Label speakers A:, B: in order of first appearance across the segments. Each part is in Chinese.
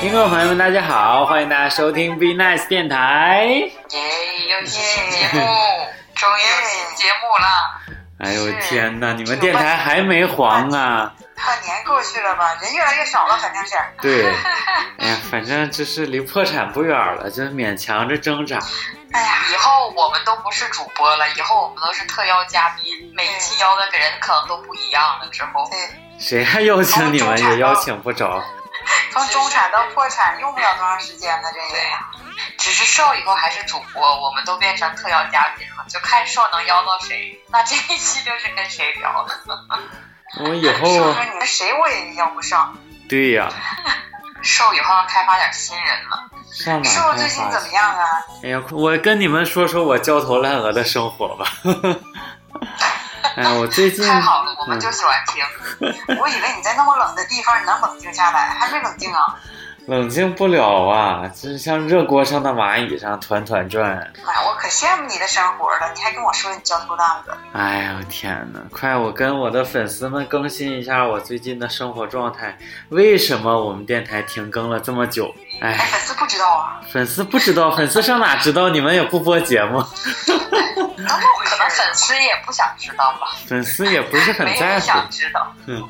A: 听众朋友们，大家好，欢迎大家收听 Be Nice 电台。
B: 耶，有新节目，终于有新节目了。
A: 哎呦天哪，你们电台还没黄啊？
C: 半年过去了吧，人越来越少了，反正是。
A: 对，哎呀，反正就是离破产不远了，就勉强着挣扎。
B: 哎呀，以后我们都不是主播了，以后我们都是特邀嘉宾，每一期邀的人可能都不一样了。之后，
C: 对，
A: 谁还邀请你们？也邀请不着。
C: 从中产到破产用不了多长时间的，这
B: 个呀。只是瘦以后还是主播，我们都变成特邀嘉宾了，就看瘦能邀到谁，那这一期就是跟谁聊。
A: 我以后
C: 说说你们谁我也邀不上。
A: 对呀。
B: 瘦以后要开发点新人了。
A: 上哪
C: 瘦最近怎么样啊？
A: 哎呀，我跟你们说说我焦头烂额的生活吧。哎，我最近
B: 太好了，我们就喜欢听。
C: 我以为你在那么冷的地方，你能冷静下来，还没冷静啊？
A: 冷静不了啊，就是像热锅上的蚂蚁上团团转。
C: 妈，我可羡慕你的生活了，你还跟我说你焦头烂额。
A: 哎呀，天哪！快，我跟我的粉丝们更新一下我最近的生活状态。为什么我们电台停更了这么久？
C: 哎，粉丝不知道啊。
A: 粉丝不知道，粉丝上哪知道？你们也不播节目。
B: 可能粉丝也不想知道吧。
A: 粉丝也不是很在乎。
B: 想知道。嗯。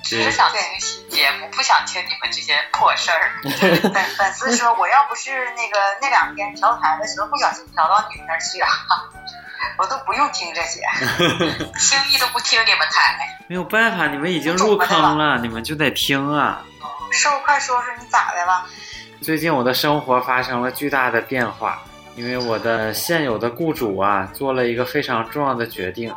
B: 只是想听新节目，不想听你们这些破事儿。
C: 粉粉丝说：“我要不是那个那两天调台的时候不小心调到你们那儿去啊，我都不用听这些，
B: 轻易都不听你们台。”
A: 没有办法，你们已经入坑了，你们就得听啊。
C: 瘦，快说说你咋的了？
A: 最近我的生活发生了巨大的变化，因为我的现有的雇主啊做了一个非常重要的决定。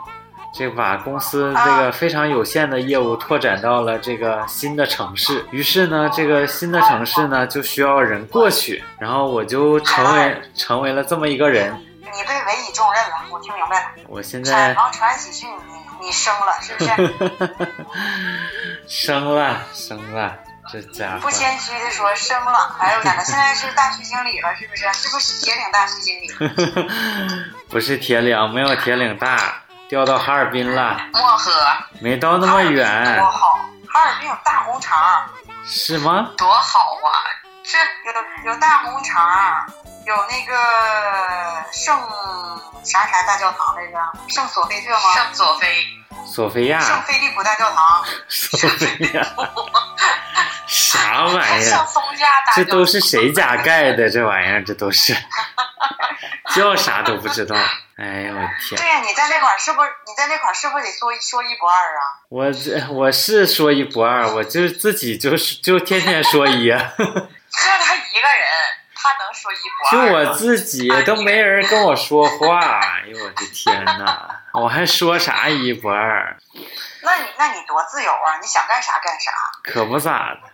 A: 这把公司这个非常有限的业务拓展到了这个新的城市，于是呢，这个新的城市呢就需要人过去，然后我就成为成为了这么一个人。
C: 你被委以重任了，我听明白了。
A: 我现在
C: 产房传喜讯，你你生了是不是？
A: 生 了生了，这家伙
C: 不谦虚的说生了。哎呦我天呐，现在是大区经理了，是不是？是不是铁岭大区经理？
A: 不是铁岭，没有铁岭大。调到哈尔滨了，
B: 漠河
A: 没到那么远。
C: 多好，哈尔滨有大红肠，
A: 是吗？
B: 多好啊！这
C: 有有大红肠，有那个圣啥啥大教堂来着？圣索菲特吗？
B: 圣索菲。
A: 索菲亚。
C: 圣菲利普大教堂。
A: 索菲亚。啥玩意
B: 儿？
A: 这都是谁家盖的？这玩意儿，这都是。叫啥都不知道，哎呦我天！
C: 对呀，你在那块儿是不是？你在那块儿是不是得说说一不二啊？
A: 我这我是说一不二，我就自己就是就天天说一。就
B: 他一个人，他能说一不
A: 二？就我自己都没人跟我说话，哎呦我的天哪！我还说啥一不二？
C: 那你那你多自由啊！你想干啥干啥？
A: 可不咋的。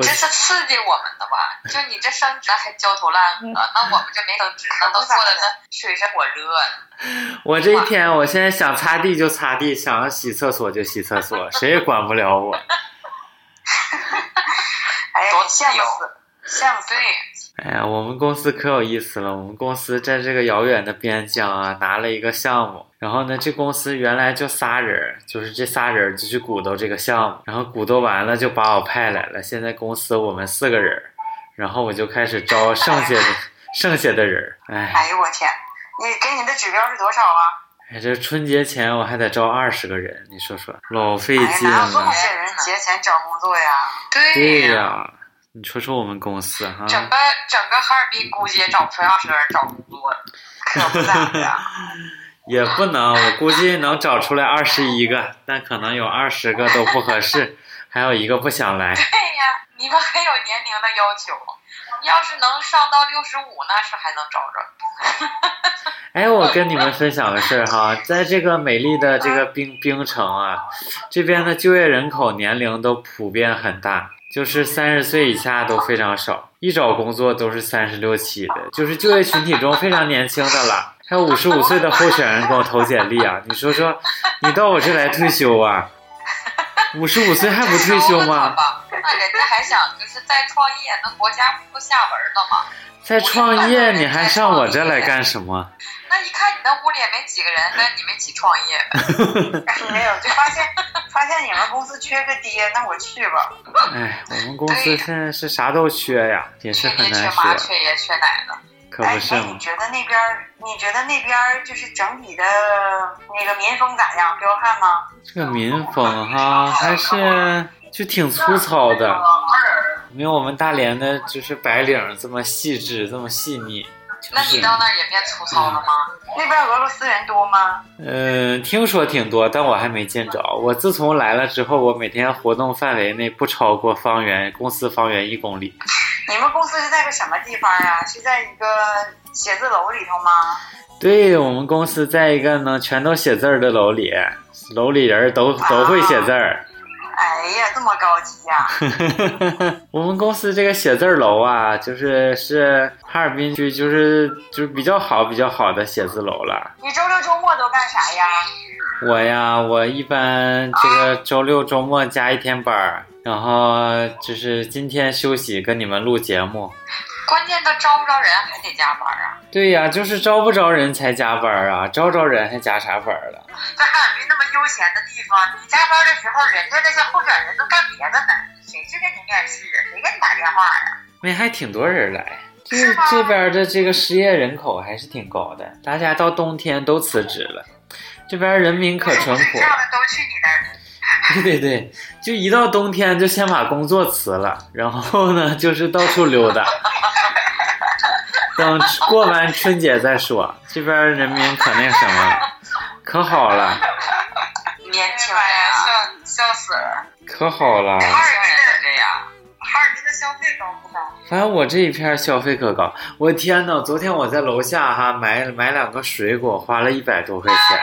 B: 这是刺激我们的吧？就你这升职还焦头烂额，那我们这没升职，那都过得那水深火热呢。
A: 我这一天，我现在想擦地就擦地，想洗厕所就洗厕所，谁也管不了我。
C: 哎羡慕死，羡慕死！
A: 哎呀，我们公司可有意思了。我们公司在这个遥远的边疆啊，拿了一个项目。然后呢，这公司原来就仨人，就是这仨人就去鼓捣这个项目。然后鼓捣完了，就把我派来了。现在公司我们四个人，然后我就开始招剩下的 剩下的人。哎，
C: 哎呦我天！你给你的指标是多少啊？
A: 哎，这春节前我还得招二十个人，你说说，老费劲了。
C: 哪有这么些人节前找工作呀？
B: 对
A: 呀。你说说我们公司哈，
B: 整个整个哈尔滨估计也找不出二十个人找工作，可不咋的。
A: 也不能，我估计能找出来二十一个，但可能有二十个都不合适，还有一个不想来。
B: 对呀，你们还有年龄的要求，要是能上到六十五，那是还能找着。
A: 哎，我跟你们分享个事儿哈，在这个美丽的这个冰冰城啊，这边的就业人口年龄都普遍很大。就是三十岁以下都非常少，一找工作都是三十六七的，就是就业群体中非常年轻的了。还有五十五岁的候选人给我投简历啊！你说说，你到我这来退休啊？五十五岁还不退休吗？
B: 那人家还想就是再创业，那国家不下文了吗？
A: 再创业你还上我这来干什么？
B: 那一看你那屋里也没几个人，那你们一起创业呗？
C: 没有，就发现发现你们公司缺个爹，那我去吧。
A: 哎，我们公司现在是啥都缺呀，也是
B: 缺爹缺
A: 很难
B: 妈
A: 说，
B: 缺爷缺奶的。
C: 哎，
A: 可不是吗
C: 那你？觉得那边儿？你觉得那边儿就是整体的那个民风咋样？彪悍吗？
A: 这个民风哈，还是就挺粗糙的，没有我们大连的，就是白领这么细致，这么细腻。就是
B: 那你到那儿也变粗糙了吗？
C: 那边俄罗斯人多吗？
A: 嗯，听说挺多，但我还没见着。我自从来了之后，我每天活动范围内不超过方圆公司方圆一公里。
C: 你们公司是在个什么地方啊？是在一个写字楼里头吗？
A: 对我们公司在一个能全都写字儿的楼里，楼里人都都会写字儿。
C: 哎呀，这么高级呀、
A: 我们公司这个写字楼啊，就是是哈尔滨区就是就是比较好比较好的写字楼了。
C: 你周六周末都干啥呀？
A: 我呀，我一般这个周六周末加一天班儿，然后就是今天休息跟你们录节目。
B: 关键他招不招人，还得加班啊！
A: 对呀，就是招不招人才加班啊，招招人还加啥班了？
C: 在哈尔滨那么悠闲的地方，你加班的时候，人家那些候选人都干别的呢，谁去给你面试啊？谁给你打电话呀、
A: 那还挺多人来。这
C: 是
A: 这边的这个失业人口还是挺高的，大家到冬天都辞职了。这边人民可淳朴
C: 这，样的都去你那儿。
A: 对对对，就一到冬天就先把工作辞了，然后呢就是到处溜达，等过完春节再说。这边人民可那什么了，可好了，
C: 年轻人，
B: 笑笑死了！
A: 可好了。
C: 哈尔滨
B: 人
C: 的
B: 都这样。
C: 哈尔滨的消费高不高？
A: 反正我这一片消费可高，我天呐！昨天我在楼下哈买买两个水果，花了一百多块钱，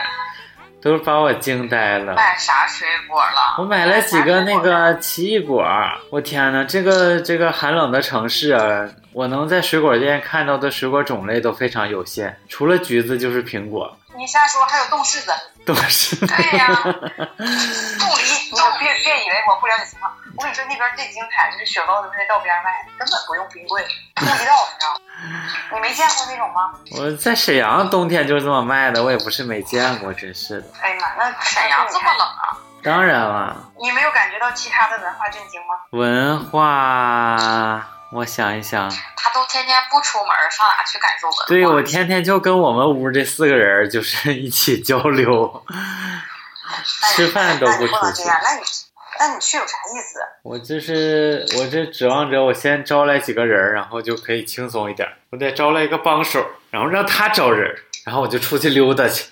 A: 都把我惊呆了。
B: 买啥水果了？
A: 我买了几个那个奇异果，我天呐，这个这个寒冷的城市啊，我能在水果店看到的水果种类都非常有限，除了橘子就是苹果，
C: 你瞎说，还有冻柿子、
A: 冻柿子。
B: 对呀、
C: 冻梨，你可别别以为我不了解情况。我跟你说，那边最精彩的是雪糕都是在道边卖，根本不用冰柜，冻一道，你知道吗？你没见过那种吗？
A: 我在沈阳冬天就是这么卖的，我也不是没见过，真是的。
C: 哎呀妈，那
B: 沈阳这么冷啊？
A: 当然了，
C: 你没有感觉到其他的文化震惊吗？
A: 文化，我想一想。
B: 他都天天不出门，上哪去感受文化？
A: 对，我天天就跟我们屋这四个人就是一起交流，吃饭都不出去。
C: 那你那你去有啥意思？
A: 我就是我这指望着我先招来几个人，然后就可以轻松一点。我得招来一个帮手，然后让他招人，然后我就出去溜达去。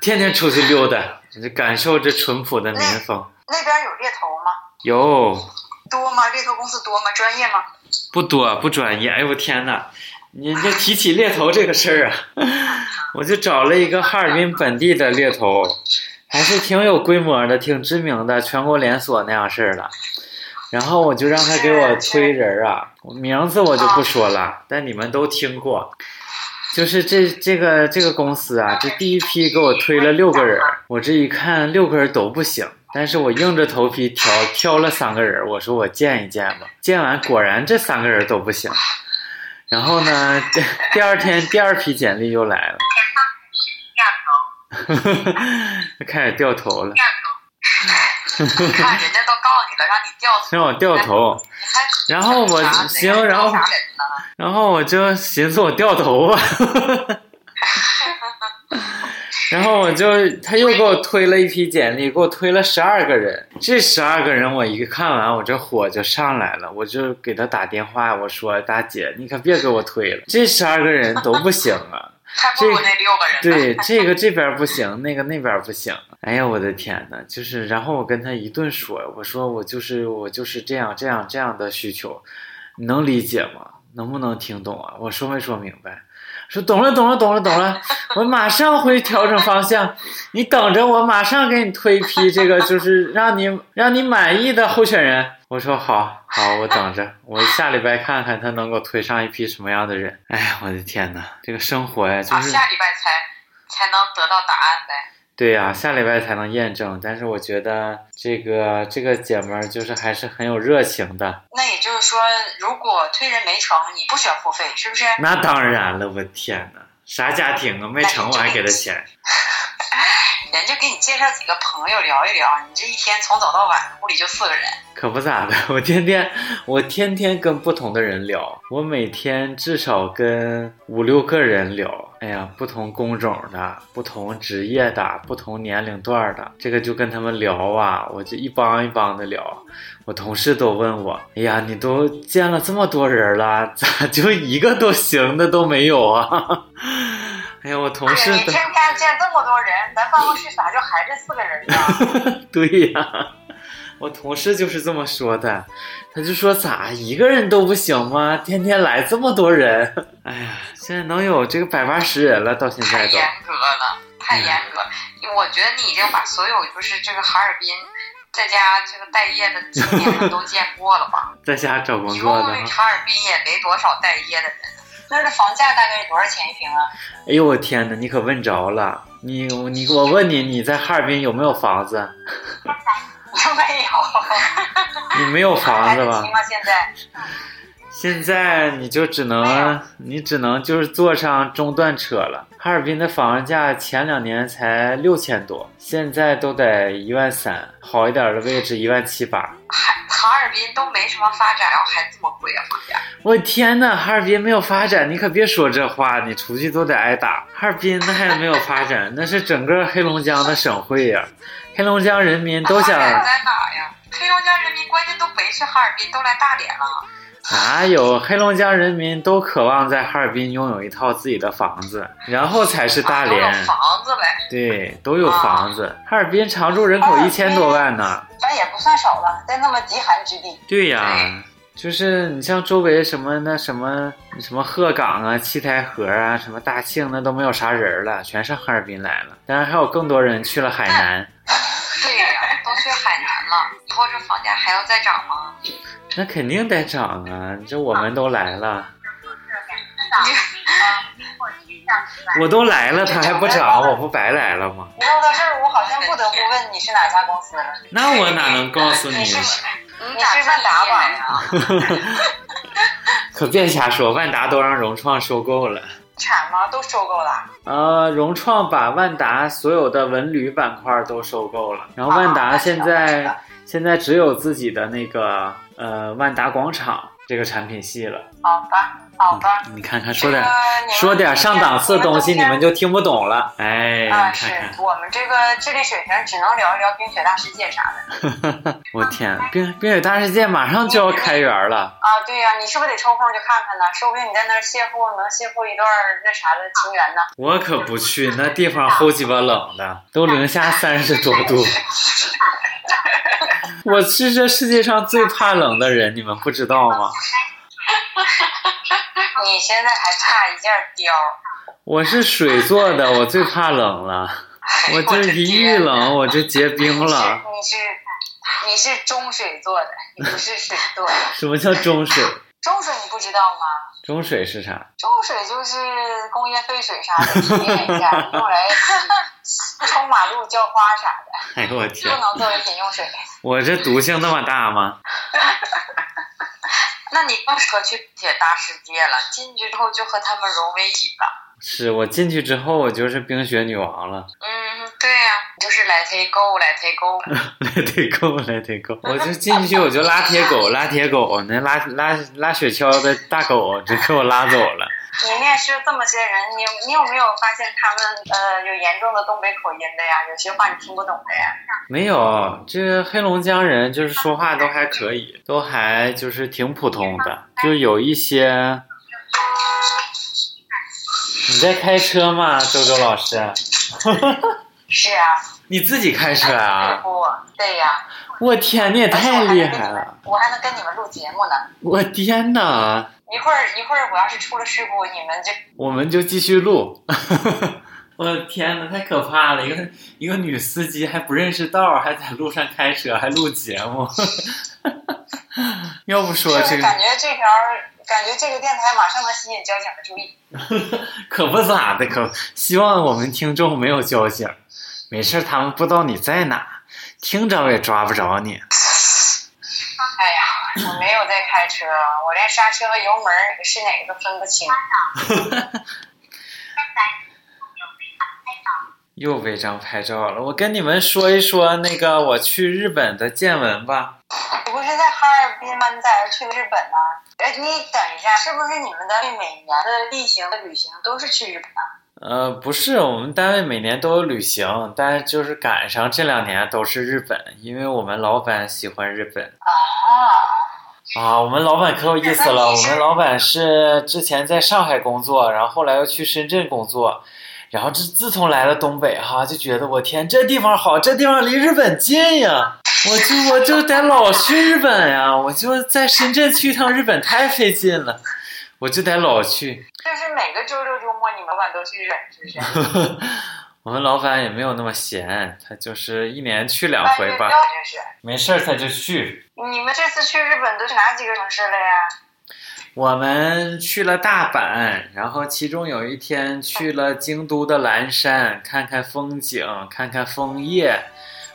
A: 天天出去溜达，就感受这淳朴的民风。
C: 那边有猎头吗？
A: 有
C: 多吗？猎头公司多吗？专业吗？
A: 不多不专业，哎呦我天呐！你这提起猎头这个事儿啊，我就找了一个哈尔滨本地的猎头，还是挺有规模的，挺知名的，全国连锁那样式儿的。然后我就让他给我推人啊，名字我就不说了，但你们都听过。就是这这个这个公司啊，这第一批给我推了六个人，我这一看六个人都不行，但是我硬着头皮挑挑了三个人，我说我见一见吧。见完果然这三个人都不行。然后呢，第 第二天第二批简历又来了，开始掉头了，
B: 你看人家都告诉你了，让你掉头，
A: 让我掉头。然后我行然后？然后我就寻思我掉头吧，然后我就他又给我推了一批简历，给我推了十二个人。这十二个人我一看完，我这火就上来了，我就给他打电话，我说大姐，你可别给我推了，这十二个人都不行啊。
B: 还不如那六个人。
A: 对，这个这边不行，那个那边不行。哎呀，我的天呐，就是，然后我跟他一顿说，我说我就是我就是这样这样这样的需求，你能理解吗？能不能听懂啊？我说没说明白？说懂了，懂了，懂了，懂了，我马上会调整方向，你等着，我马上给你推一批这个就是让你让你满意的候选人。我说好，好，我等着，我下礼拜看看他能够推上一批什么样的人。哎呀，我的天呐，这个生活呀，就，是。
B: 下礼拜才才能得到答案呗。
A: 对呀、下礼拜才能验证。但是我觉得这个这个姐们儿就是还是很有热情的。
C: 那也就是说，如果推人没成，你不需要付费，是不是？
A: 那当然了，我天呐，啥家庭啊？没成我还给他钱？
C: 人家给你介绍几个朋友聊一聊，你这一天从早到晚屋里就四个人。
A: 可不咋的，我天天我天天跟不同的人聊，我每天至少跟五六个人聊。哎呀，不同工种的、不同职业的、不同年龄段的，这个就跟他们聊啊，我就一帮一帮的聊。我同事都问我：“哎呀，你都见了这么多人了，咋就一个都行的都没有啊？” 哎呀，我同事
C: 你天天见这么多人，咱办公室咋就还这四个人呢？
A: 对呀。我同事就是这么说的，他就说咋一个人都不行吗？天天来这么多人，哎呀，现在能有这个百八十人了，到现在都
B: 太严格了，太严格。我觉得你已经把所有就是这个哈尔滨在家这个待业的青年都见过了吧？
A: 在家找工作的。
B: 哈尔滨也没多少待业的人。
C: 那儿的房价大概是多少钱一平啊？
A: 哎呦我天哪，你可问着了，你你我问你，你在哈尔滨有没有房子？
C: 没有，
A: 你没有房子吧？
C: 现在，
A: 现在你就只能，你只能就是坐上中段车了。哈尔滨的房价前两年才六千多，现在都得一万三，好一点的位置一万七八。
B: 哈哈尔滨都没什么发展，然后还这么贵啊房价！
A: 我天呐，哈尔滨没有发展，你可别说这话，你出去都得挨打。哈尔滨那还没有发展，那是整个黑龙江的省会呀。黑龙江人民都想在
B: 哪呀？黑龙江人民关键都没去哈尔滨，都来大连了。
A: 哪有黑龙江人民都渴望在哈尔滨拥有一套自己的房子，然后才是大连。
B: 房子呗。
A: 对，都有房子。哈尔滨常住人口一千多万呢。
C: 咱也不算少了，在那么极寒之地。
A: 对呀，就是你像周围什么那什么什么鹤岗啊、七台河啊、什么大庆，那都没有啥人了，全上哈尔滨来了。当然还有更多人去了海南。
B: 对呀，都去海南了，以后这房价还要再涨吗？
A: 那肯定得涨啊！这我们都来了，我都来了，他还不涨，我不白来了吗？
C: 说到这儿，我好像不得不问你是哪家公司了。
A: 那我哪能告诉你？
C: 你是万达吧？
A: 可别瞎说，万达都让融创收购了。
C: 产吗？都收购了。
A: 呃，融创把万达所有的文旅板块都收购了，然后万达现在现在只有自己的那个呃万达广场这个产品系了。
C: 好吧。好吧，
A: 你看看说点说点上档次的东西，你们就听不懂了。哎，
C: 啊，是我们这个智力水平只能聊一聊冰雪大世界啥
A: 的。我天，冰冰雪大世界马上就要开园了。
C: 啊，对呀，你是不是得抽空去看看呢？说不定你在那儿邂逅能邂逅一段那啥的情缘呢。
A: 我可不去，那地方齁鸡巴冷的，都零下 三十多度。我是这世界上最怕冷的人，你们不知道吗？
C: 你现在还差一件貂。
A: 我是水做的，我最怕冷了。我这一遇冷我就结冰了。
C: 你是你是中水做的，你不是水做的。
A: 什么叫中水？
C: 中水你不知道吗？
A: 中水是啥？
C: 中水就是工业废水啥的提炼一下，用来冲马路、浇花啥
A: 的。哎呦我天！
C: 不能作为饮用水。
A: 我这毒性那么大吗？
B: 那你更适合去冰雪大世界了，进去之后就和他们融为一了。
A: 是我进去之后，我就是冰雪女王了。
B: 嗯，对呀，就是 Let it go，Let it
A: go，Let it go，Let it go。我就进去，我就拉铁狗，拉铁狗，那拉拉拉雪橇的大狗就给我拉走了。
C: 你面试这么些人，你你有没有发现他们呃有严重的东北口音的呀？有些话你听不懂的呀？
A: 没有，这黑龙江人就是说话都还可以，都还就是挺普通的，就有一些。你在开车吗，周周老师？
C: 是啊。
A: 你自己开车啊？
C: 不，对呀。
A: 我天，你也太厉害了！
C: 我还能跟你们录节目呢。
A: 我天哪！
C: 一会儿一会儿，我要是出了事故，你们就
A: 我们就继续录。我的天哪，太可怕了！一个一个女司机还不认识道，还在路上开车，还录节目。要不说这个，
C: 感觉这条，感觉这个电台马上能吸引交警的注意。
A: 可不咋的，可希望我们听众没有交警，没事，他们不知道你在哪，听着也抓不着你。
C: 哎呀。我没有在开车，我连刹车和油门是哪个都分不清。
A: 又违章拍照了。我跟你们说一说那个我去日本的见闻吧。
C: 你不是在哈尔滨吗？你咋又去日本呢？哎，你等一下，是不是你们的每年的例行的旅行都是去日本啊？
A: 呃，不是，我们单位每年都有旅行，但是就是赶上这两年都是日本，因为我们老板喜欢日本。
C: 啊，
A: 啊，我们老板可有意思了。我们老板是之前在上海工作，然后后来又去深圳工作，然后这自从来了东北哈，就觉得我天，这地方好，这地方离日本近呀，我就我就得老去日本呀，我就在深圳去一趟日本太费劲了，我就得老去。
C: 这是每个周六老板都去日本，是不是？
A: 我们老板也没有那么闲，他就是一年去两回吧，没事儿他就去。
C: 你们这次去日本都去哪几个城市了呀？
A: 我们去了大阪，然后其中有一天去了京都的岚山，看看风景，看看枫叶。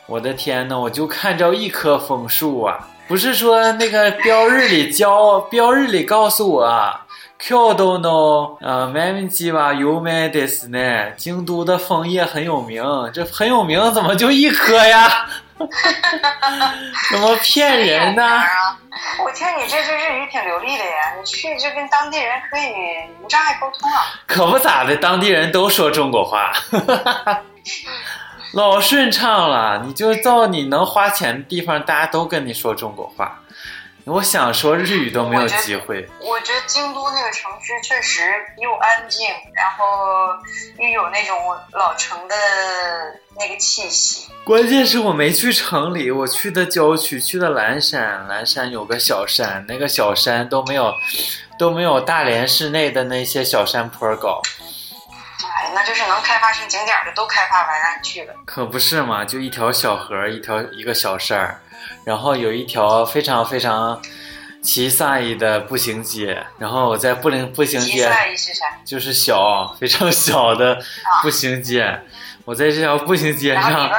A: 我的天呐，我就看着一棵枫树啊！不是说那个标日里教，标日里告诉我啊，京都の呃麦基は有名ですね。京都的枫叶很有名，这很有名，怎么就一棵呀？怎么骗人呢？
C: 我听你这句日语挺流利的呀，你去这跟当地人可以无障碍沟通啊。
A: 可不咋的，当地人都说中国话，老顺畅了。你就到你能花钱的地方，大家都跟你说中国话。 我想说日语都没有机会。
C: 我觉得京都那个城市确实又安静，然后又有那种老城的那个气息。
A: 关键是我没去城里，我去的郊区，去的蓝山。蓝山有个小山，那个小山都没有都没有大连市内的那些小山坡高。
C: 哎，那就是能开发成景点的都开发完，让你去了。
A: 可不是嘛，就一条小河，一条一个小山儿，然后有一条非常非常奇萨伊的步行街，然后我在步行步行
C: 吉
A: 街
C: 赛伊是啥？
A: 就是小非常小的步行街，我在这条步行街上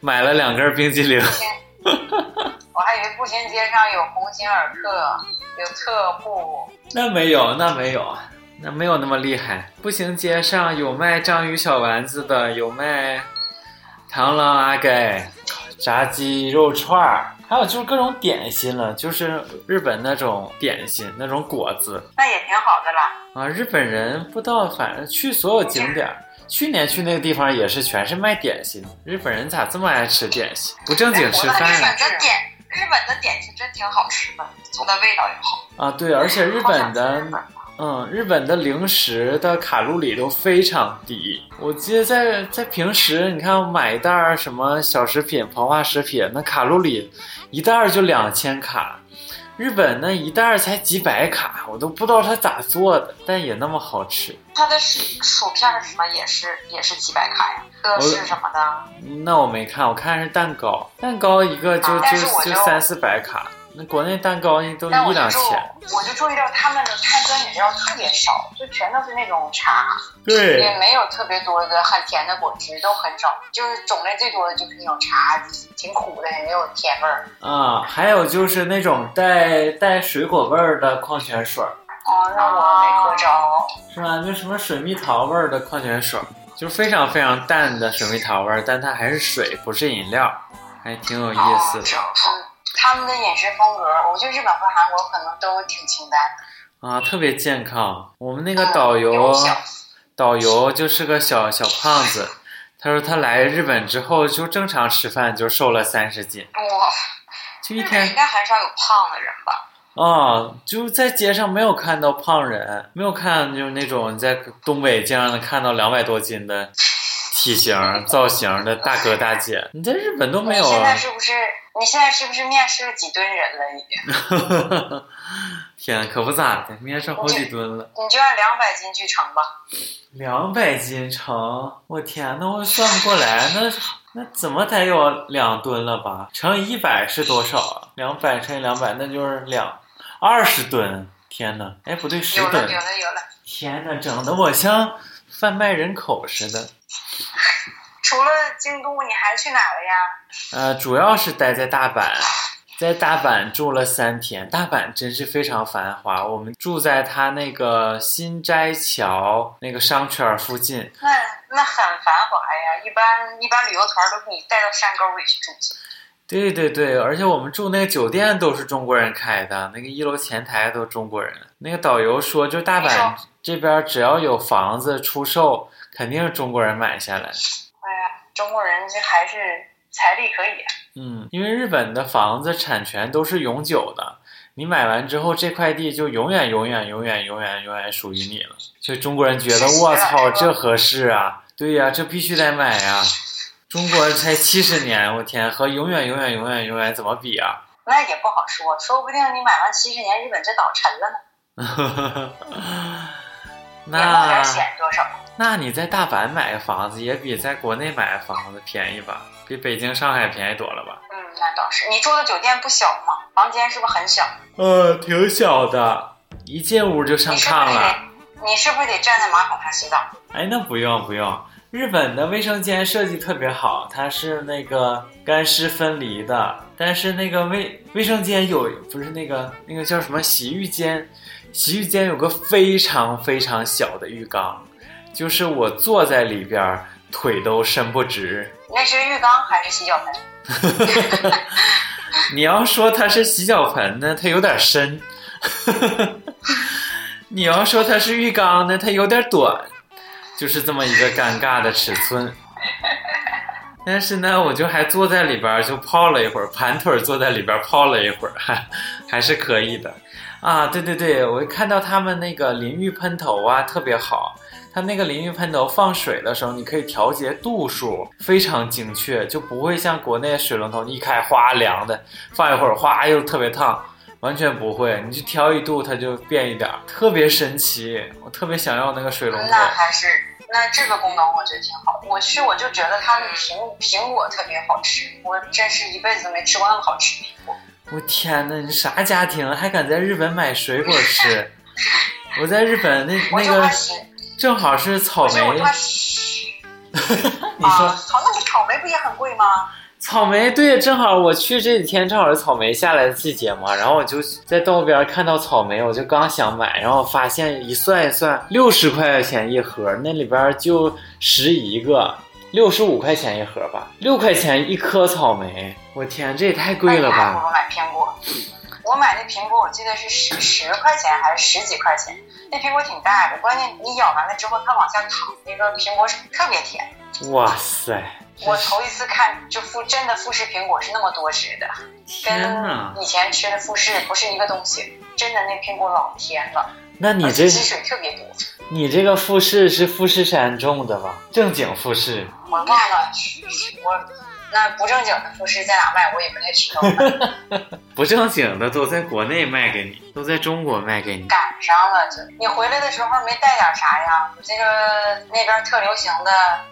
A: 买了两根冰激凌，
C: 我还以为步行街上有鸿星尔克，有特步。
A: 那没有，那没有，那没有那么厉害。步行街上有卖章鱼小丸子的，有卖螳螂阿盖、炸鸡肉串儿，还有就是各种点心了，就是日本那种点心，那种果子
C: 那也挺好的啦。
A: 啊。日本人不知道，反正去所有景点儿。去年去那个地方也是全是卖点心，日本人咋这么爱吃点心？不正经吃
B: 日
A: 饭呀、
B: 本的点，日本的点心真挺好吃的，做的味道也好。
A: 啊？对，而且日本的嗯，日本的零食的卡路里都非常低。我记得在在平时，你看我买一袋儿什么小食品、膨化食品，那卡路里一袋儿就两千卡，日本那一袋儿才几百卡，我都不知道它咋做的，但也那么好吃。
B: 它的薯薯片儿什么也是也是几百卡呀，这是什么的，
A: 那我没看，我看是蛋糕，蛋糕一个就
C: 啊
A: 就
C: 就
A: 就三四百卡，那国内蛋糕都一两千。
C: 我就注意到他们的碳酸饮料特别少，就全都是那种茶，
A: 对，
C: 也没有特别多的很甜的果汁，都很少，就是种类最多的就是那种茶，挺苦的，也没有甜味儿。
A: 啊，还有就是那种带带水果味儿的矿泉水儿。
C: 哦，那我没喝着。
A: 是吧？就什么水蜜桃味儿的矿泉水儿，就非常非常淡的水蜜桃味儿，但它还是水，不是饮料，还挺有意思的
C: 嗯，他们的饮食风格，我觉得日本和韩国可能都挺清淡的。
A: 啊，特别健康。我们那个导游导游就是个小小胖子，他说他来日本之后就正常吃饭就瘦了三十斤，
B: 哇，
A: 就一
B: 天应该很少有胖的人吧？
A: 啊，就在街上没有看到胖人，没有看就是那种在东北经常能看到两百多斤的体型造型的大哥大姐，你在日本都没有
C: 你现
A: 啊
C: 在。是不是？你现在是不是面试了几吨人了？已经，
A: 天，可不咋的，面试好几吨了，
C: 你就按两百斤去乘吧。
A: 两百斤乘，我天，那我算不过来，那那怎么得有两吨了吧？乘以一百是多少啊？两百乘以两百，那就是两二十吨。天呐，哎，不对，十
C: 有了，
A: 吨
C: 有。了，有了。
A: 天呐，整的我像贩卖人口似的。
C: 除了京都，你还去哪了呀？
A: 呃，主要是待在大阪，在大阪住了三天。大阪真是非常繁华，我们住在它那个新斋桥那个商圈附近。
C: 那那很繁华呀，一般一般旅游团都给你带到山沟里去住去。
A: 对对对，而且我们住那个酒店都是中国人开的，那个一楼前台都中国人。那个导游说，就大阪这边只要有房子出售，肯定是中国人买下来。
C: 哎呀，中国人这还是财力可以。
A: 嗯，因为日本的房子产权都是永久的，你买完之后这块地就永远永远永远永远永远属于你了。所以中国人觉得，我操，这合适啊！对呀，这必须得买呀。中国才七十年，我天，和永远永远永远永远怎么比啊？
C: 那也不好说，说不定你买完七十年，日本这岛沉了呢。
A: 那
C: 险多少？
A: 那你在大阪买个房子也比在国内买个房子便宜吧？比北京、上海便宜多了吧？
C: 嗯，那倒是。你住的酒店不小吗？房间是不是很小？
A: 呃，挺小的，一进屋就上炕了。
C: 你是不是得站在马桶上洗澡？
A: 哎，那不用不用。日本的卫生间设计特别好，它是那个干湿分离的，但是那个卫卫生间有不是那个那个叫什么洗浴间，洗浴间有个非常非常小的浴缸，就是我坐在里边腿都伸不直。
C: 那是浴缸还是洗脚盆？
A: 你要说它是洗脚盆呢，它有点深；你要说它是浴缸呢，它有点短。就是这么一个尴尬的尺寸，但是呢，我就还坐在里边就泡了一会儿，盘腿坐在里边泡了一会儿，还还是可以的。啊，对对对，我看到他们那个淋浴喷头啊，特别好。它那个淋浴喷头放水的时候，你可以调节度数，非常精确，就不会像国内水龙头一开哗凉的，放一会儿哗又特别烫，完全不会。你就调一度，它就变一点，特别神奇。我特别想要那个水龙头。
C: 那还是。那这个功能我觉得挺好。我去我就觉得他们苹苹果特别好吃，我真是一辈子都没吃过那么好吃的苹果。
A: 我天哪，你啥家庭还敢在日本买水果吃？我在日本那那个正好是草莓。
C: 你说，好，那你草莓不也很贵吗？
A: 草莓对，正好我去这几天正好是草莓下来的季节嘛，然后我就在道边看到草莓，我就刚想买，然后发现一算一算，六十块钱一盒，那里边就十一个，六十五块钱一盒吧，六块钱一颗草莓，我天，这也太贵了吧！
C: 我买苹果，我买那苹果我记得是十十块钱还是十几块钱，那苹果挺大的，关键你咬完了之后它往下淌，那个苹果特别甜。
A: 哇塞！
C: 我头一次看，就富真的富士苹果是那么多汁的，跟以前吃的富士不是一个东西。真的那苹果老甜了，
A: 那你这
C: 积水特别多。
A: 你这个富士是富士山种的吧？正经富士？
C: 我忘了，我。那不正经的服饰在哪卖，我也不太知道。
A: 不正经的都在国内卖给你，都在中国卖给你。
C: 赶上了，就你回来的时候没带点啥呀？这个那边特流行的，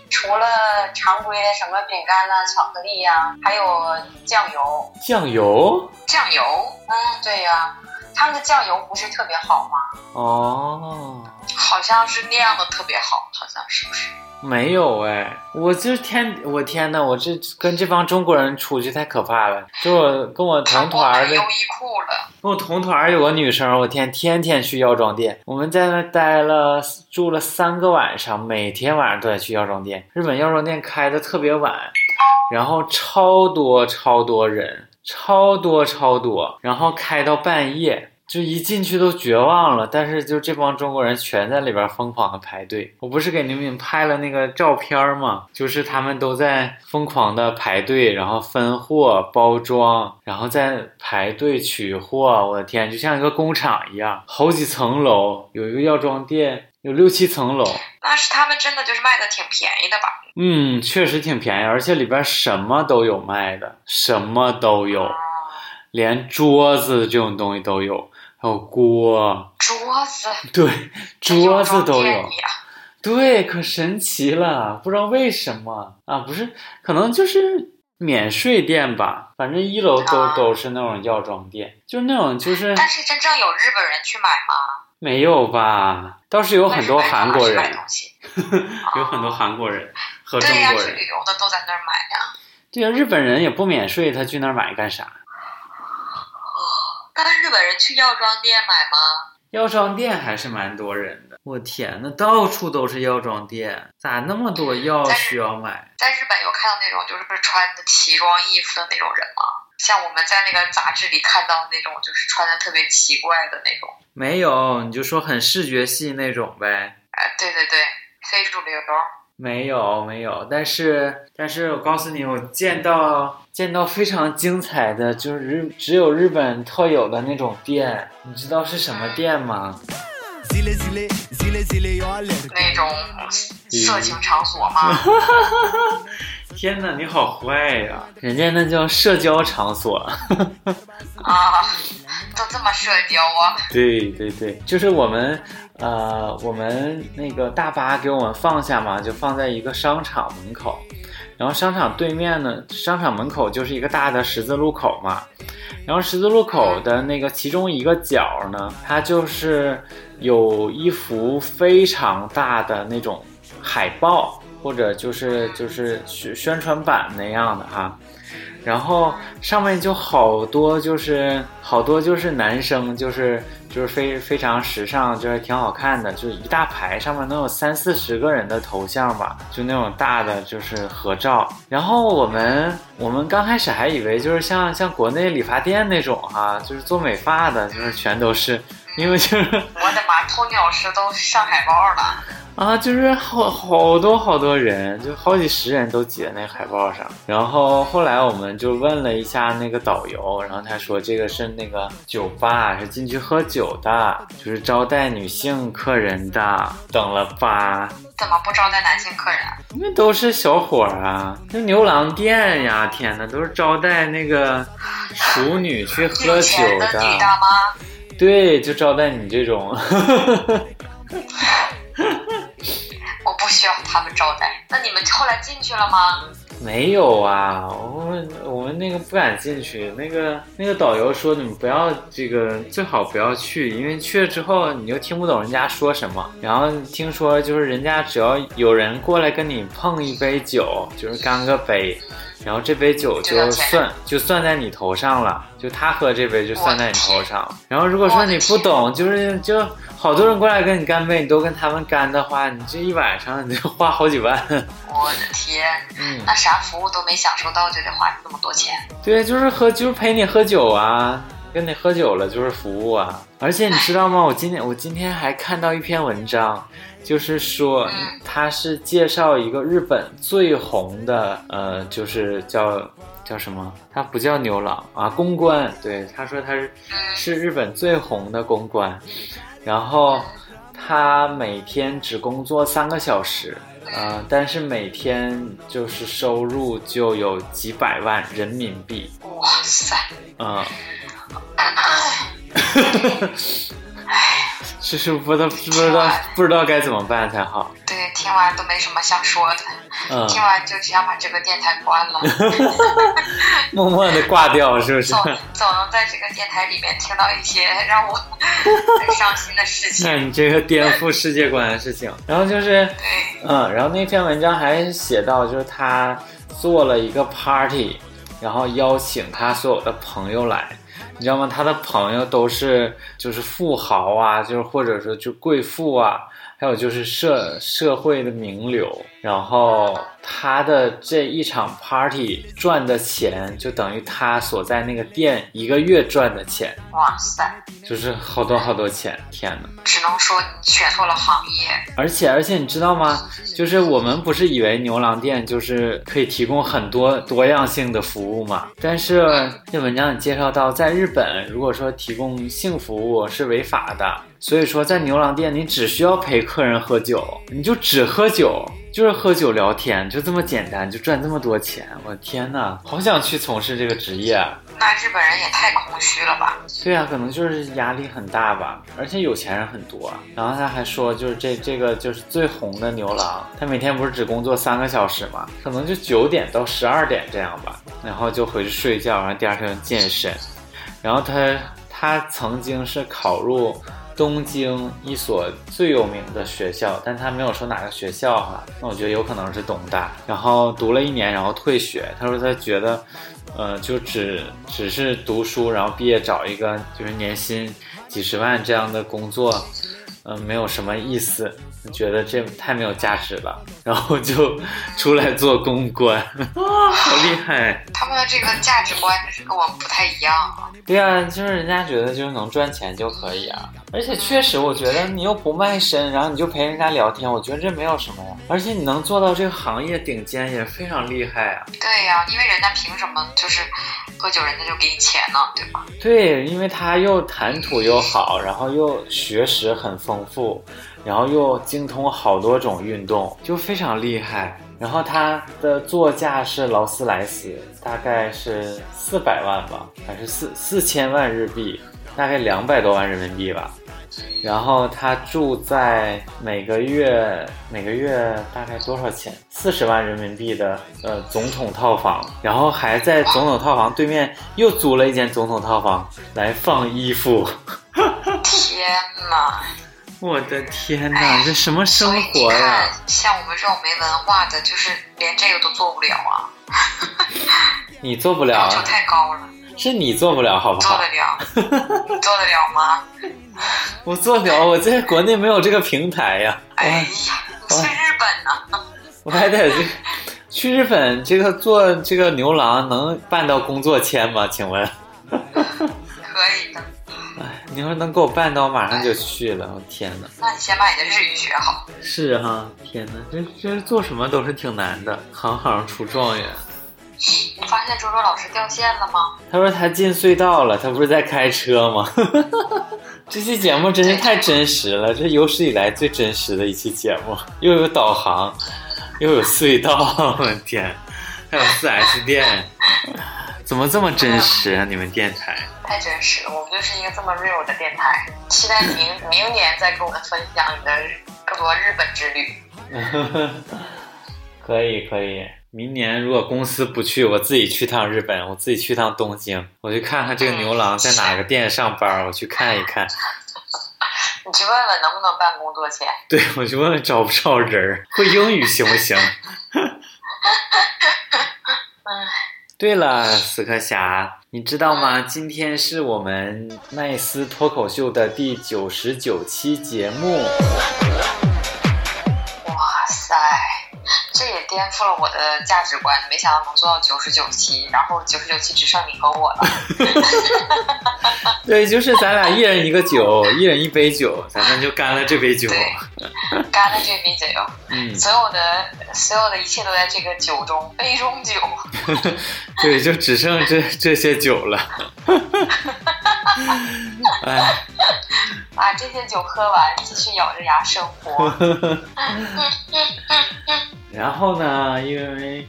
C: 除了常规的什么饼干呐、巧克力呀，还有酱油。
A: 酱油？
B: 酱油？
C: 嗯，对呀，他们的酱油不是特别好吗？
A: 哦，
B: 好像是酿的特别好，好像是不是？
A: 没有哎，我就天，我天呐，我这跟这帮中国人出去太可怕了。就我跟我同团的，
B: 优衣库了。
A: 跟我同团有个女生，我天，天天去药妆店。我们在那待了住了三个晚上，每天晚上都得去药妆店。日本药妆店开的特别晚，然后超多超多人，超多超多，然后开到半夜。就一进去都绝望了，但是就这帮中国人全在里边疯狂的排队。我不是给你们拍了那个照片吗？就是他们都在疯狂的排队，然后分货、包装，然后再排队取货。我的天，就像一个工厂一样，好几层楼，有一个药妆店，有六七层楼。
B: 那是他们真的就是卖的挺便宜的吧？
A: 嗯，确实挺便宜，而且里边什么都有卖的，什么都有，连桌子这种东西都有。还有锅、
B: 桌子，
A: 对，桌子都有，对，可神奇了，不知道为什么啊？不是，可能就是免税店吧。反正一楼都都是那种药妆店，就是那种就是。
B: 但是真正有日本人去买吗？
A: 没有吧？倒是有很多韩国人，有很多韩国人和中国人。
B: 去旅游的都在那儿买呀。
A: 对呀，日本人也不免税，他去那儿买干啥？
B: 哦那日本人去药妆店买吗？
A: 药妆店还是蛮多人的。我天，那到处都是药妆店，咋那么多药需要买？
B: 在日本有看到那种就是穿的奇装异服的那种人吗？像我们在那个杂志里看到那种就是穿的特别奇怪的那种。
A: 没有，你就说很视觉系那种呗。
B: 哎，对对对，非主流。
A: 没有没有，但是但是我告诉你，我见到见到非常精彩的，就是日只有日本特有的那种店，你知道是什么店吗？
B: 那种色情场所吗？
A: 天哪，你好坏呀！人家那叫社交场所。
B: 啊，都这么社交啊？
A: 对对对，就是我们。呃，我们那个大巴给我们放下嘛，就放在一个商场门口，然后商场对面呢，商场门口就是一个大的十字路口嘛，然后十字路口的那个其中一个角呢，它就是有一幅非常大的那种海报，或者就是就是宣宣传板那样的哈。然后上面就好多，就是好多就是男生，就是就是非非常时尚，就是挺好看的，就一大排上面能有三四十个人的头像吧，就那种大的就是合照。然后我们我们刚开始还以为就是像像国内理发店那种哈，就是做美发的，就是全都是，因为就是
B: 我的妈，偷鸟师都上海报了。
A: 啊，就是好好多好多人，就好几十人都挤在那海报上。然后后来我们就问了一下那个导游，然后他说这个是那个酒吧，是进去喝酒的，就是招待女性客人的。等了吧？
B: 怎么不招待男性客人？
A: 因为都是小伙儿啊，那牛郎店呀，天哪，都是招待那个熟女去喝酒的。
B: 女大妈？
A: 对，就招待你这种。
B: 我不需要他们招待。那你们后来进去了吗？
A: 没有啊，我们我们那个不敢进去。那个那个导游说，你们不要这个，最好不要去，因为去了之后你就听不懂人家说什么。然后听说就是人家只要有人过来跟你碰一杯酒，就是干个杯。然后这杯酒就算就算在你头上了，就他喝这杯就算在你头上。然后如果说你不懂，就是就好多人过来跟你干杯，你都跟他们干的话，你这一晚上你就花好几万。
B: 我的天，嗯，那啥服务都没享受到，就得花这么多钱？
A: 对，就是喝，就是陪你喝酒啊，跟你喝酒了就是服务啊。而且你知道吗？我今天我今天还看到一篇文章。就是说，他是介绍一个日本最红的，呃，就是叫叫什么？他不叫牛郎啊，公关。对，他说他是是日本最红的公关，然后他每天只工作三个小时，呃，但是每天就是收入就有几百万人民币。
B: 哇塞！
A: 嗯。是是不知道不知道不知道该怎么办才好。
B: 对，听完都没什么想说的，嗯，听完就只想把这个电台关了，
A: 默默的挂掉，是不是？
B: 总总能在这个电台里面听到一些让我很伤心的事情。
A: 那你这个颠覆世界观的事情，然后就是，嗯，然后那篇文章还写到，就是他做了一个 party，然后邀请他所有的朋友来。你知道吗？他的朋友都是就是富豪啊，就是或者说就贵妇啊，还有就是社社会的名流，然后。他的这一场 party 赚的钱，就等于他所在那个店一个月赚的钱。
B: 哇塞，
A: 就是好多好多钱！天哪，
B: 只能说你选错了行业。
A: 而且而且你知道吗？就是我们不是以为牛郎店就是可以提供很多多样性的服务嘛？但是这文章里介绍到，在日本，如果说提供性服务是违法的，所以说在牛郎店你只需要陪客人喝酒，你就只喝酒。就是喝酒聊天，就这么简单，就赚这么多钱，我的天呐，好想去从事这个职业。
B: 那日本人也太空虚了吧？
A: 对啊，可能就是压力很大吧，而且有钱人很多。然后他还说，就是这这个就是最红的牛郎，他每天不是只工作三个小时嘛，可能就九点到十二点这样吧，然后就回去睡觉，然后第二天健身。然后他他曾经是考入。东京一所最有名的学校，但他没有说哪个学校哈，那我觉得有可能是东大。然后读了一年，然后退学。他说他觉得，呃，就只只是读书，然后毕业找一个就是年薪几十万这样的工作，嗯，没有什么意思，觉得这太没有价值了，然后就出来做公关，哇，好厉害！
B: 他们的这个价值观就是跟我们不太一样啊。
A: 对啊，就是人家觉得就是能赚钱就可以啊，而且确实，我觉得你又不卖身，然后你就陪人家聊天，我觉得这没有什么呀。而且你能做到这个行业顶尖也非常厉害啊。
B: 对呀、因为人家凭什么就是喝酒人家就给你钱呢，对吧？
A: 对，因为他又谈吐又好，然后又学识很丰富，然后又精通好多种运动，就非常厉害。然后他的座驾是劳斯莱斯，大概是四百万吧，还是四四千万日币，大概两百多万人民币吧。然后他住在每个月每个月大概多少钱？四十万人民币的呃总统套房，然后还在总统套房对面又租了一间总统套房来放衣服。
B: 天呐！
A: 我的天哪，这什么生活呀
B: 看？像我们这种没文化的，就是连这个都做不了啊，
A: 你做不了
B: 要求
A: 啊，
B: 太高了。
A: 是你做不了好不好
B: 做得？了，你做得了吗？
A: 我做不了，我在国内没有这个平台呀。
B: 哎呀，去日本呢？
A: 我还得去去日本，这个做这个牛郎能办到工作签吗？请问？
B: 可以的。
A: 哎，你要是能给我办到，我马上就去了。我天哪！
B: 那你先把你的日语学好。
A: 是哈，天哪，这这做什么都是挺难的，行行出状元。
B: 你发现周周老师掉线了吗？
A: 他说他进隧道了，他不是在开车吗？这期节目真是太真实了，这有史以来最真实的一期节目，又有导航，又有隧道，我的天，还有四 S 店，怎么这么真实啊？你们电台？
B: 太真实了，我们就是一个这么 real 的电台。期待明 明年再跟我们分享你的更多日本之旅。
A: 可以可以，明年如果公司不去，我自己去趟日本，我自己去趟东京，我去看看这个牛郎在哪个店上班，我去看一看。
B: 你去问问能不能办工作签？
A: 对，我去问问找不着人儿，会英语行不行？
B: 嗯，
A: 对了，死磕侠，你知道吗？今天是我们奈斯脱口秀的第九十九期节目。
B: 颠覆了我的价值观，没想到能做到九十九期，然后九十九期只剩你和我了。
A: 对，就是咱俩一人一个酒，一人一杯酒，咱们就干了这杯酒。
B: 对干了这杯酒，
A: 嗯，
B: 所有的所有的一切都在这个酒中，杯中酒。
A: 对，就只剩这这些酒了。哎，
B: 把这些酒喝完，继续咬着牙生活。
A: 然后呢，因为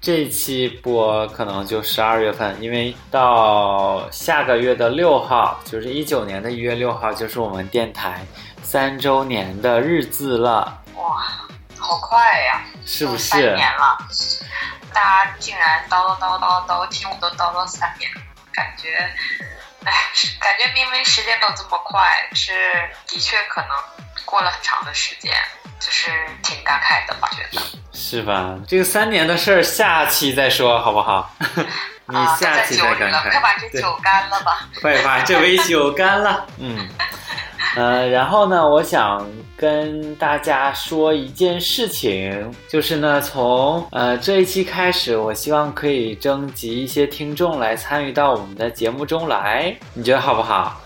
A: 这期播可能就十二月份，因为到下个月的六号，就是一九年的一月六号，就是我们电台三周年的日子了，
B: 哇，好快呀！
A: 是不
B: 是三
A: 是？
B: 年了，大家竟然叨叨叨叨叨听我都叨叨三年，感觉，哎，感觉明明时间都这么快，是的确可能过了很长的时间，就是挺感慨的吧？觉得
A: 是吧？这个三年的事儿，下期再说，好不好？你
B: 啊，
A: 下期再感慨。
B: 快把这酒干了吧！
A: 快把这杯酒干了。嗯，呃，然后呢，我想跟大家说一件事情，就是呢，从呃这一期开始，我希望可以征集一些听众来参与到我们的节目中来，你觉得好不好？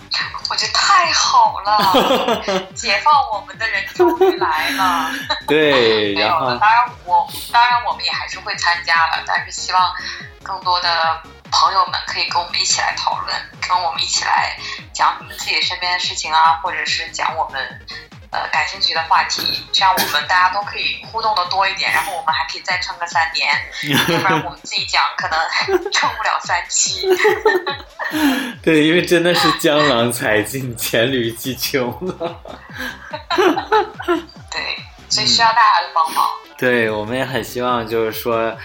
B: 我觉得太好了，解放我们的人终于来了。
A: 对，然后
B: 当然我当然我们也还是会参加了，但是希望更多的朋友们可以跟我们一起来讨论，跟我们一起来讲你们自己身边的事情啊，或者是讲我们呃感兴趣的话题，这样我们大家都可以互动的多一点，然后我们还可以再撑个三年，要不然我们自己讲可能撑不了三期。
A: 对，因为真的是江郎才尽，黔驴技穷了。
B: 对，所以需要大家的帮忙。
A: 对，我们也很希望，就是说，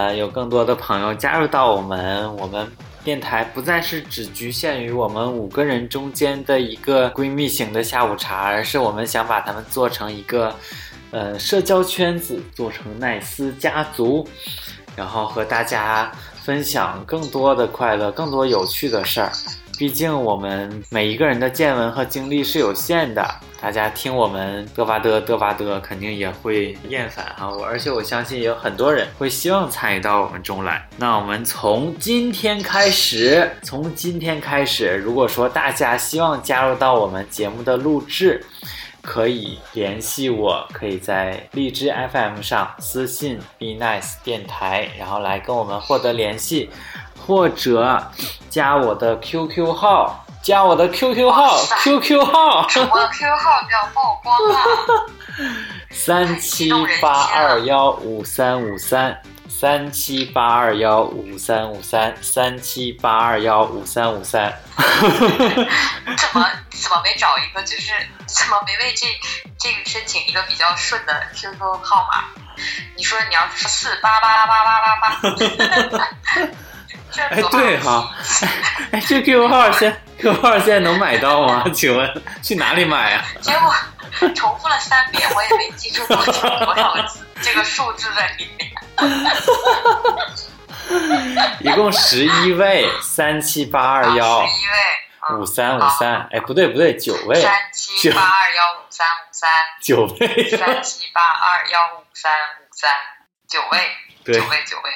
A: 呃，有更多的朋友加入到我们，我们电台不再是只局限于我们五个人中间的一个闺蜜型的下午茶，而是我们想把它们做成一个，呃，社交圈子，做成奈斯家族，然后和大家分享更多的快乐，更多有趣的事儿。毕竟我们每一个人的见闻和经历是有限的，大家听我们嘚吧嘚嘚吧嘚，肯定也会厌烦哈。我而且我相信有很多人会希望参与到我们中来。那我们从今天开始，从今天开始，如果说大家希望加入到我们节目的录制，可以联系我，可以在荔枝 FM 上私信 Be Nice 电台，然后来跟我们获得联系，或者加我的 QQ 号，加我的 QQ 号，QQ 号
B: 我的 QQ 号就要曝光了。
A: 三七八二幺五三五三。三七八二幺五三五三，三七八二幺五三五三。
B: 怎么怎么没找一个就是怎么没为这这个申请一个比较顺的 QQ 号码？你说你要是四八八八八八八，这
A: 哎，对哈，哎，这 QQ 号现 QQ 号现在能买到吗？请问去哪里买啊？
B: 结果重复了三遍，我也没记住多少多少这个数字在里面。
A: 一共十一位，三七八二幺
B: 十一位，
A: 五三五三，哎，不对不对，九位，
B: 三七八二幺五三五三，
A: 九位，
B: 三七八二幺五三五三，九位，
A: 对
B: 九位，九位。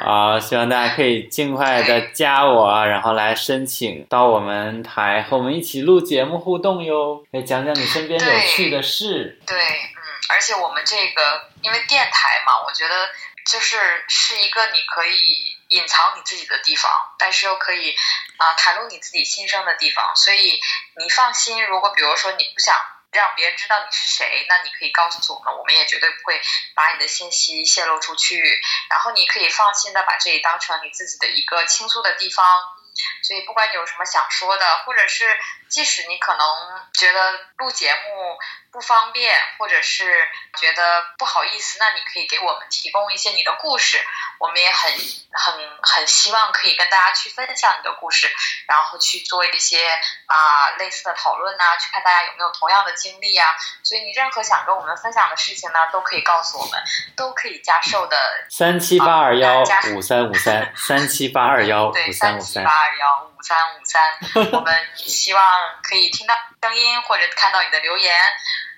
A: 好，希望大家可以尽快的加我，然后来申请到我们台和我们一起录节目互动哟。来讲讲你身边有趣的事。
B: 对，嗯，而且我们这个因为电台嘛，我觉得就是是一个你可以隐藏你自己的地方，但是又可以啊、袒露你自己心声的地方。所以你放心，如果比如说你不想让别人知道你是谁，那你可以告诉我们，我们也绝对不会把你的信息泄露出去。然后你可以放心的把这里当成你自己的一个倾诉的地方。所以不管你有什么想说的，或者是即使你可能觉得录节目不方便，或者是觉得不好意思，那你可以给我们提供一些你的故事，我们也很很很希望可以跟大家去分享你的故事，然后去做一些啊、类似的讨论呐、去看大家有没有同样的经历啊、所以你任何想跟我们分享的事情呢，都可以告诉我们，都可以加售的
A: 三七八二幺五三五三，三七八二幺
B: 对，
A: 五三五三
B: 八。二幺五三五三，我们希望可以听到声音或者看到你的留言，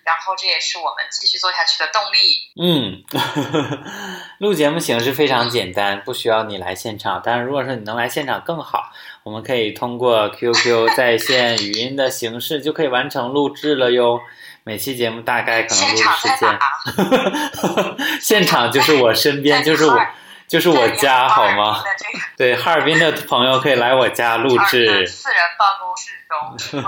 B: 然后这也是我们继续做下去的动力。
A: 嗯，录节目形式非常简单，不需要你来现场。但是如果说你能来现场更好，我们可以通过 QQ 在线语音的形式就可以完成录制了哟。每期节目大概可能录制时间
B: 哪？，
A: 现场就是我身边，就是我，就是我家，好吗？对，哈尔滨的朋友可以来我家录制。
B: 四人办公室中，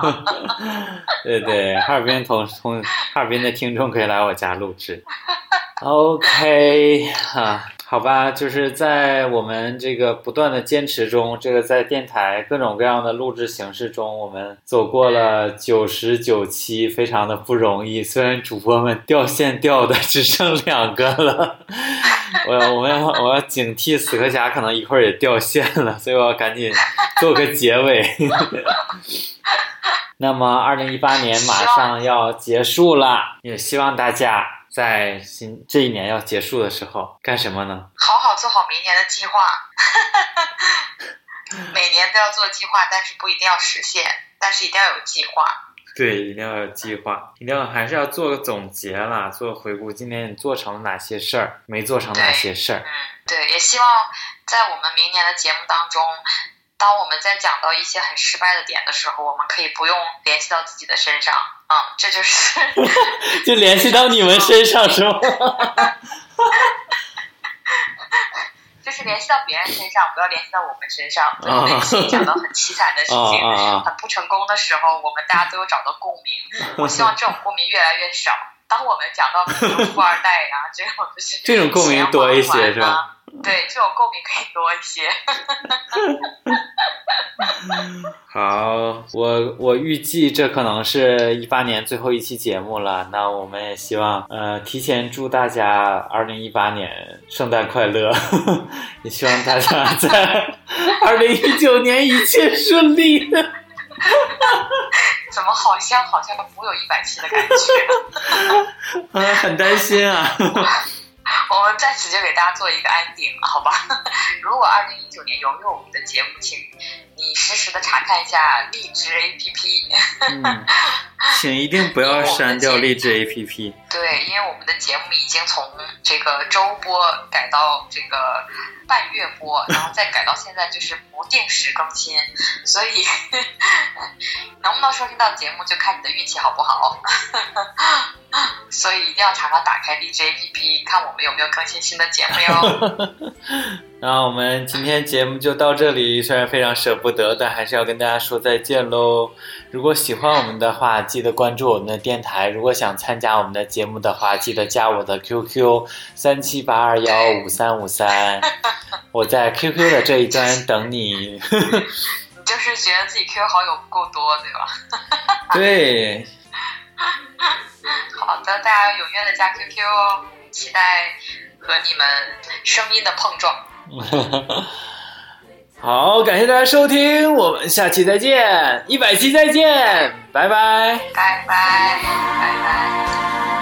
A: 对对，哈尔滨同同哈尔滨的听众可以来我家录制。OK 哈、好吧，就是在我们这个不断的坚持中，这个在电台各种各样的录制形式中，我们走过了九十九期，非常的不容易。虽然主播们掉线掉的只剩两个了，我要我要我要警惕死磕侠可能一会儿也掉线了，所以我要赶紧做个结尾。那么，二零一八年马上要结束了，也希望大家在新这一年要结束的时候干什么呢？
B: 好好做好明年的计划。每年都要做计划，但是不一定要实现，但是一定要有计划。
A: 对，一定要有计划，一定要还是要做个总结啦，做个回顾，今年你做成了哪些事儿，没做成哪些事儿。
B: 嗯，对，也希望在我们明年的节目当中，当我们在讲到一些很失败的点的时候，我们可以不用联系到自己的身上，嗯，这就是
A: 就联系到你们身上是吗？
B: 就是联系到别人身上，不要联系到我们身上。对，
A: 啊
B: 每次讲到很凄惨的事
A: 啊
B: 情、
A: 啊啊！
B: 很不成功的时候，我们大家都有找到共鸣。我希望这种共鸣越来越少。当我们讲到富二代呀、这种就是
A: 这种共鸣多一些
B: 钱
A: 是吧？
B: 对，这种共鸣可以多一些。
A: 好，我我预计这可能是一八年最后一期节目了。那我们也希望，呃，提前祝大家二零一八年圣诞快乐，也希望大家在 二零一九年一切顺利。
B: 怎么好像好像不有一百期的感觉？
A: 啊，很担心啊。
B: 我们在此就给大家做一个安定，好吧？如果二零一九年拥有我们的节目，请你实时的查看一下荔枝 APP。
A: 嗯，请一定不要删掉荔枝 APP。
B: 对，因为我们的节目已经从这个周播改到这个半月播，然后再改到现在就是不定时更新，所以 能不能收听到节目就看你的运气好不好。所以一定要常常打开荔枝 APP，看我们有没有更新新的节目哟。
A: 那我们今天节目就到这里，虽然非常舍不得，但还是要跟大家说再见喽。如果喜欢我们的话，记得关注我们的电台。如果想参加我们的节目的话，记得加我的 QQ 三七八二幺五三五三，我在 QQ 的这一端等你。
B: 你 就是觉得自己 QQ 好友不够多，对吧？
A: 对。
B: 好的，大家踊跃的加 QQ 哦，期待和你们声音的碰撞。
A: 好，感谢大家收听，我们下期再见，一百期再见，拜拜，
B: 拜拜，拜拜。